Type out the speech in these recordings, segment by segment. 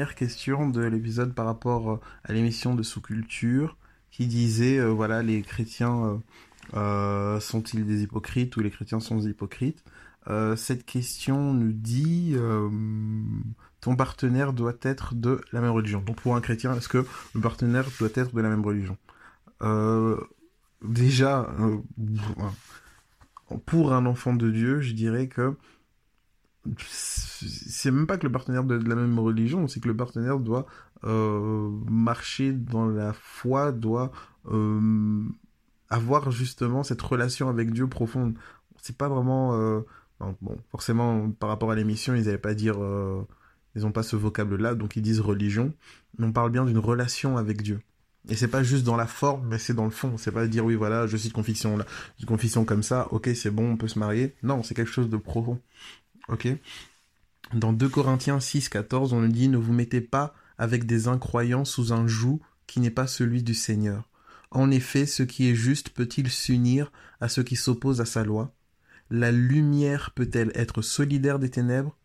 Euh, question de l'épisode par rapport euh, à l'émission de sous-culture qui disait euh, voilà les chrétiens sont-ils des hypocrites ou les chrétiens sont des hypocrites cette question nous dit ton partenaire doit être de la même religion. Donc pour un chrétien est-ce que le partenaire doit être de la même religion? Déjà pour un enfant de Dieu je dirais que c'est même pas que le partenaire de, la même religion, c'est que le partenaire doit euh, marcher dans la foi, doit euh, avoir justement cette relation avec Dieu profonde. C'est pas vraiment euh, bon, forcément par rapport à l'émission, ils n'allaient pas dire ils n'ont pas ce vocable-là, donc ils disent religion. On parle bien d'une relation avec Dieu. Et c'est pas juste dans la forme, mais c'est dans le fond. C'est pas dire oui voilà, je suis de confession là, confession comme ça, ok c'est bon, on peut se marier. Non, c'est quelque chose de profond. Dans 2 Corinthiens 6, 14, on nous dit Ne vous mettez pas avec des incroyants sous un joug qui n'est pas celui du Seigneur. En effet, ce qui est juste peut-il s'unir à ce qui s'oppose à sa loi? La lumière peut-elle être solidaire des ténèbres?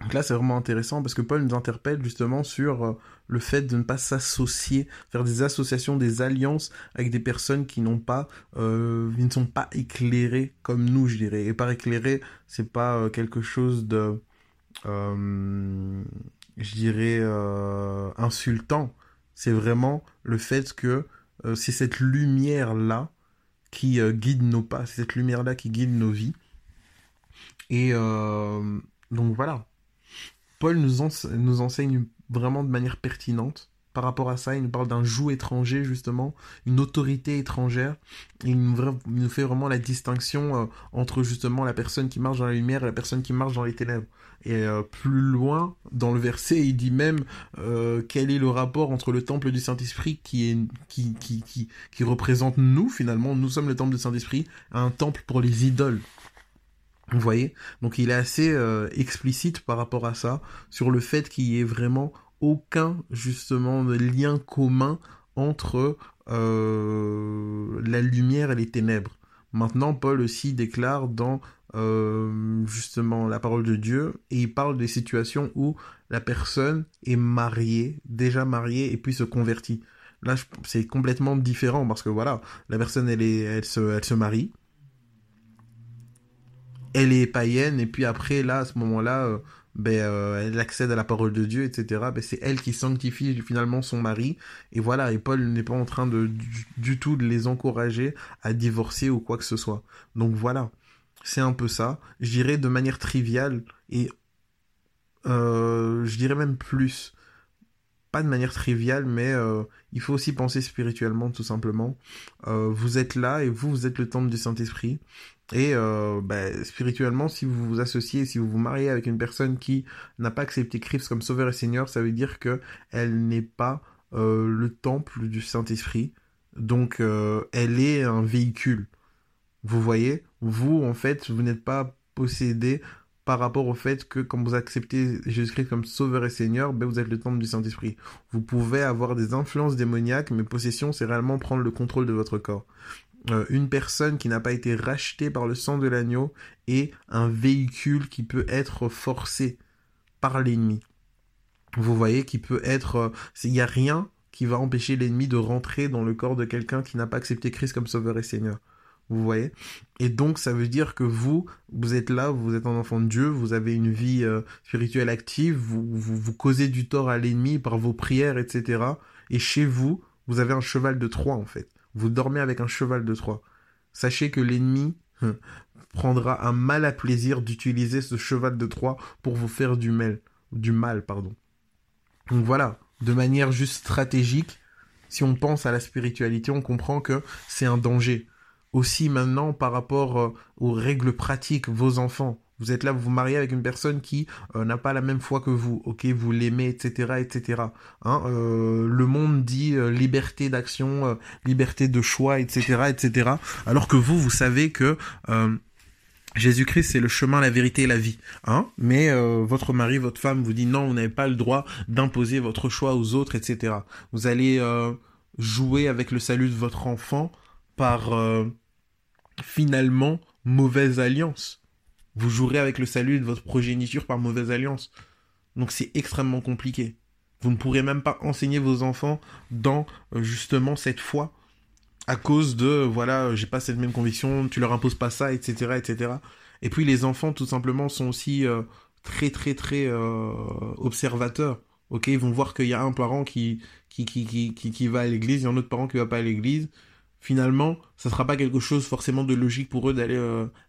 Donc là, c'est vraiment intéressant parce que Paul nous interpelle justement sur euh, le fait de ne pas s'associer, faire des associations, des alliances avec des personnes qui n'ont pas, euh, qui ne sont pas éclairées comme nous, je dirais. Et par éclairé, c'est pas euh, quelque chose de, je dirais, insultant. C'est vraiment le fait que c'est cette lumière là qui guide nos pas, c'est cette lumière là qui guide nos vies. Et donc voilà, Paul nous, enseigne vraiment de manière pertinente par rapport à ça. Il nous parle d'un joug étranger, justement, une autorité étrangère. il nous, fait vraiment la distinction euh, entre justement la personne qui marche dans la lumière et la personne qui marche dans les ténèbres. Et euh, plus loin, dans le verset, il dit même euh, quel est le rapport entre le temple du Saint-Esprit qui représente nous, finalement, nous sommes le temple du Saint-Esprit, un temple pour les idoles. Vous voyez? Donc il est assez euh, explicite par rapport à ça, sur le fait qu'il y ait vraiment aucun justement lien commun entre euh, la lumière et les ténèbres. Maintenant, Paul aussi déclare dans euh, justement la parole de Dieu et il parle des situations où la personne est mariée, déjà mariée et puis se convertit. Là, c'est complètement différent parce que voilà, la personne elle se marie, elle est païenne et puis après là à ce moment-là euh, ben euh, elle accède à la parole de Dieu etc ben c'est elle qui sanctifie finalement son mari et voilà et Paul n'est pas en train de du, tout de les encourager à divorcer ou quoi que ce soit donc voilà c'est un peu ça je dirais de manière triviale et euh, je dirais même plus pas de manière triviale, mais il faut aussi penser spirituellement tout simplement. vous êtes là et vous, vous êtes le temple du Saint-Esprit. Et euh, bah, spirituellement, si vous vous associez, si vous vous mariez avec une personne qui n'a pas accepté Christ comme Sauveur et Seigneur, ça veut dire que elle n'est pas euh, le temple du Saint-Esprit. Donc, euh, elle est un véhicule. Vous voyez? Vous, en fait, vous n'êtes pas possédé par rapport au fait que quand vous acceptez Jésus-Christ comme Sauveur et Seigneur, ben, vous êtes le temple du Saint-Esprit. Vous pouvez avoir des influences démoniaques, mais possession, c'est réellement prendre le contrôle de votre corps. Euh, une personne qui n'a pas été rachetée par le sang de l'agneau est un véhicule qui peut être forcé par l'ennemi. Vous voyez, qui peut être... Euh, il n'y a rien qui va empêcher l'ennemi de rentrer dans le corps de quelqu'un qui n'a pas accepté Christ comme sauveur et seigneur. Vous voyez? Et donc ça veut dire que vous, vous êtes là, vous êtes un enfant de Dieu, vous avez une vie euh, spirituelle active, vous, vous, vous causez du tort à l'ennemi par vos prières, etc. Et chez vous, vous avez un cheval de Troie en fait. Vous dormez avec un cheval de Troie. Sachez que l'ennemi hein, prendra un mal à plaisir d'utiliser ce cheval de Troie pour vous faire du mal, du mal, pardon. Donc voilà, de manière juste stratégique, si on pense à la spiritualité, on comprend que c'est un danger. Aussi maintenant par rapport euh, aux règles pratiques, vos enfants, vous êtes là, vous vous mariez avec une personne qui euh, n'a pas la même foi que vous, ok, vous l'aimez, etc., etc. Hein, euh, le monde dit euh, liberté d'action, liberté de choix, etc., etc. Alors que vous, vous savez que Jésus-Christ, c'est le chemin, la vérité et la vie. Hein Mais votre mari, votre femme vous dit non, vous n'avez pas le droit d'imposer votre choix aux autres, etc. Vous allez jouer avec le salut de votre enfant par finalement mauvaise alliance. Vous jouerez avec le salut de votre progéniture par mauvaise alliance. Donc c'est extrêmement compliqué. Vous ne pourrez même pas enseigner vos enfants dans euh, justement cette foi à cause de voilà, j'ai pas cette même conviction, tu leur imposes pas ça, etc., etc. Et puis les enfants tout simplement sont aussi euh, très très très euh, observateurs. Ok, ils vont voir qu'il y a un parent qui qui, qui, qui, qui, va à l'église, il y a un autre parent qui va pas à l'église. Finalement, ça sera pas quelque chose forcément de logique pour eux d'aller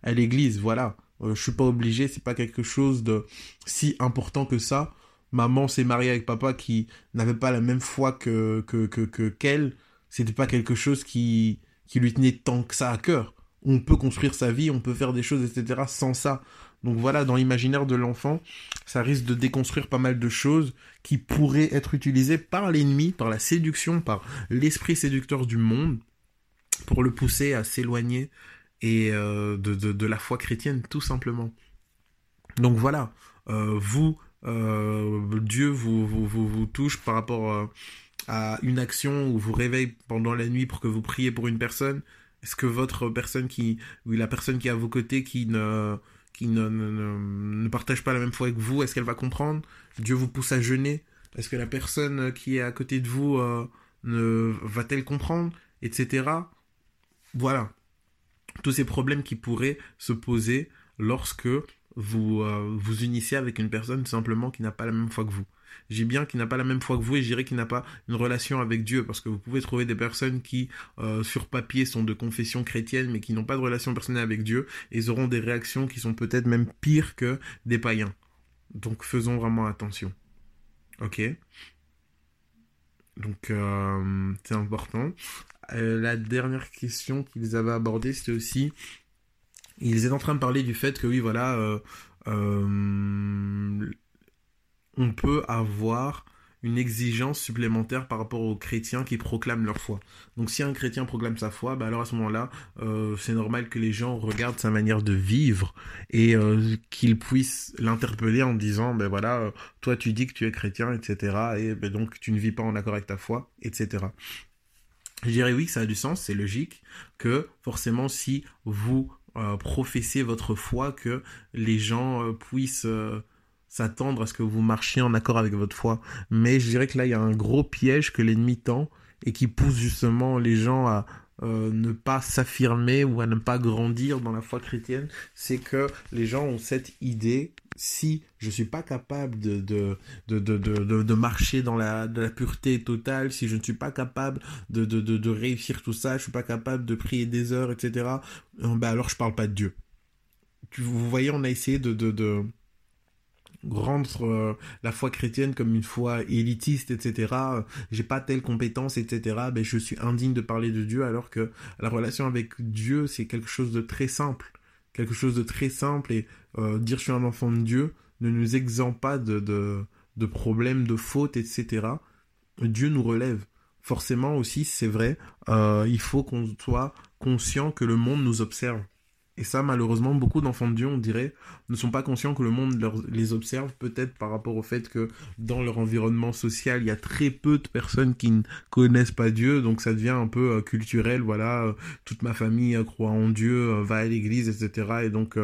à l'église. Voilà, je suis pas obligé, c'est pas quelque chose de si important que ça maman s'est mariée avec papa qui n'avait pas la même foi que que que qu'elle, c'était pas quelque chose qui qui lui tenait tant que ça à cœur. On peut construire sa vie, on peut faire des choses, etc. sans ça. Donc voilà, dans l'imaginaire de l'enfant, ça risque de déconstruire pas mal de choses qui pourraient être utilisées par l'ennemi, par la séduction, par l'esprit séducteur du monde, pour le pousser à s'éloigner et euh, de, de, la foi chrétienne, tout simplement. Donc voilà, euh, vous, euh, Dieu vous, vous, vous, touche par rapport à une action ou vous réveille pendant la nuit pour que vous priez pour une personne, est-ce que votre personne qui, ou la personne qui est à vos côtés qui ne, qui ne, ne, partage pas la même foi que vous, est-ce qu'elle va comprendre? Dieu vous pousse à jeûner Est-ce que la personne qui est à côté de vous ne va-t-elle comprendre? Etc. Voilà. Tous ces problèmes qui pourraient se poser lorsque vous euh, vous unissez avec une personne simplement qui n'a pas la même foi que vous. J'ai bien qui n'a pas la même foi que vous et je dirais qu'il n'a pas une relation avec Dieu parce que vous pouvez trouver des personnes qui euh, sur papier sont de confession chrétienne mais qui n'ont pas de relation personnelle avec Dieu et ils auront des réactions qui sont peut-être même pires que des païens. Donc faisons vraiment attention. Ok? Donc euh, c'est important. La dernière question qu'ils avaient abordée c'était aussi ils étaient en train de parler du fait que oui, voilà, euh, euh, on peut avoir une exigence supplémentaire par rapport aux chrétiens qui proclament leur foi. Donc si un chrétien proclame sa foi, bah alors à ce moment-là, euh, c'est normal que les gens regardent sa manière de vivre et qu'ils puissent l'interpeller en disant, ben voilà, toi tu dis que tu es chrétien, etc. Et ben donc tu ne vis pas en accord avec ta foi, etc. Je dirais oui, ça a du sens, c'est logique que forcément si vous euh, professer votre foi, que les gens euh, puissent euh, s'attendre à ce que vous marchiez en accord avec votre foi. Mais je dirais que là, il y a un gros piège que l'ennemi tend et qui pousse justement les gens à ne pas s'affirmer ou à ne pas grandir dans la foi chrétienne. C'est que les gens ont cette idée si je suis pas capable de, de, de, de, de marcher dans la, pureté totale, si je ne suis pas capable de, de, de, réussir tout ça, je suis pas capable de prier des heures, etc., euh, ben alors je parle pas de Dieu. Vous voyez, on a essayé de, de rendre euh, la foi chrétienne comme une foi élitiste, etc. J'ai pas telle compétence, etc. Ben, je suis indigne de parler de Dieu alors que la relation avec Dieu, c'est quelque chose de très simple quelque chose de très simple et euh, dire je suis un enfant de Dieu ne nous exempt pas de, de, problèmes, de fautes, etc. Dieu nous relève. Forcément aussi, c'est vrai, euh, il faut qu'on soit conscient que le monde nous observe. Et ça, malheureusement, beaucoup d'enfants de Dieu, on dirait, ne sont pas conscients que le monde les observe, peut-être par rapport au fait que dans leur environnement social, il y a très peu de personnes qui ne connaissent pas Dieu, donc ça devient un peu euh, culturel, voilà, euh, toute ma famille euh, croit en Dieu, va à l'église, etc. Et donc,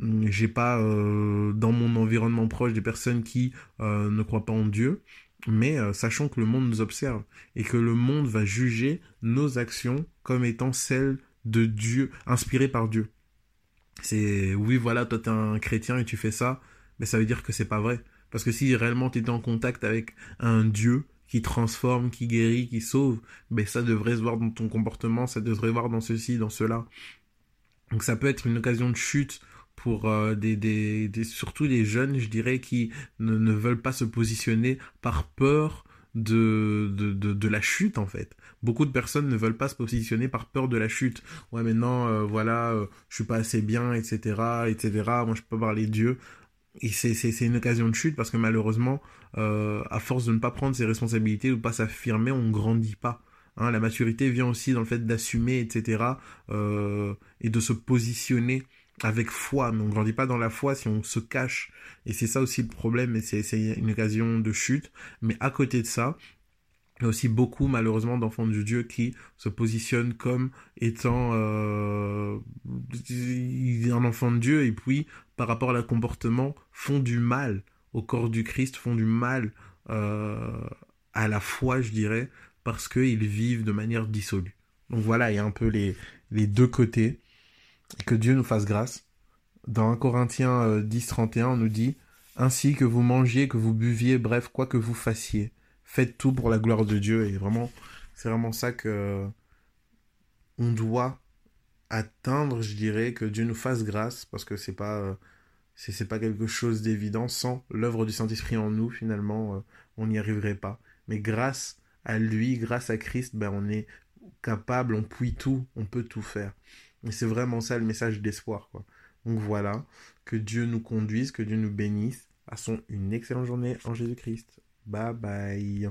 j'ai pas dans mon environnement proche des personnes qui ne croient pas en Dieu, mais sachant que le monde nous observe et que le monde va juger nos actions comme étant celles de Dieu, inspirées par Dieu. C'est oui, voilà, toi t'es un chrétien et tu fais ça, mais ça veut dire que c'est pas vrai. Parce que si réellement tu étais en contact avec un Dieu qui transforme, qui guérit, qui sauve, ben ça devrait se voir dans ton comportement, ça devrait voir dans ceci, dans cela. Donc ça peut être une occasion de chute pour euh, des, des, des, surtout des jeunes, je dirais, qui ne veulent pas se positionner par peur de, de, de, de, la chute en fait. Beaucoup de personnes ne veulent pas se positionner par peur de la chute. Ouais, maintenant, euh, voilà, euh, je suis pas assez bien, etc., etc. Moi, je peux parler de Dieu. Et c'est une occasion de chute parce que malheureusement, euh, à force de ne pas prendre ses responsabilités ou pas s'affirmer, on grandit pas. Hein, la maturité vient aussi dans le fait d'assumer, etc. et de se positionner avec foi, mais on grandit pas dans la foi si on se cache. Et c'est ça aussi le problème, et c'est une occasion de chute. Mais à côté de ça, il y a aussi beaucoup malheureusement d'enfants de Dieu qui se positionnent comme étant euh, un enfant de Dieu et puis par rapport à leur comportement font du mal au corps du Christ font du mal à la foi, je dirais, parce qu'ils vivent de manière dissolue. Donc voilà, il y a un peu les deux côtés. Que Dieu nous fasse grâce. Dans 1 Corinthiens 10, 31, on nous dit Ainsi que vous mangiez, que vous buviez, bref, quoi que vous fassiez, faites tout pour la gloire de Dieu. Et vraiment, c'est vraiment ça que on doit atteindre, je dirais, que Dieu nous fasse grâce, parce que c'est pas c'est pas quelque chose d'évident. Sans l'œuvre du Saint-Esprit en nous, finalement, euh, on n'y arriverait pas. Mais grâce à lui, grâce à Christ, ben on est capable, on puit tout, on peut tout faire. Et c'est vraiment ça le message d'espoir. Donc voilà, que Dieu nous conduise, que Dieu nous bénisse. Passons une excellente journée en Jésus-Christ. Bye bye.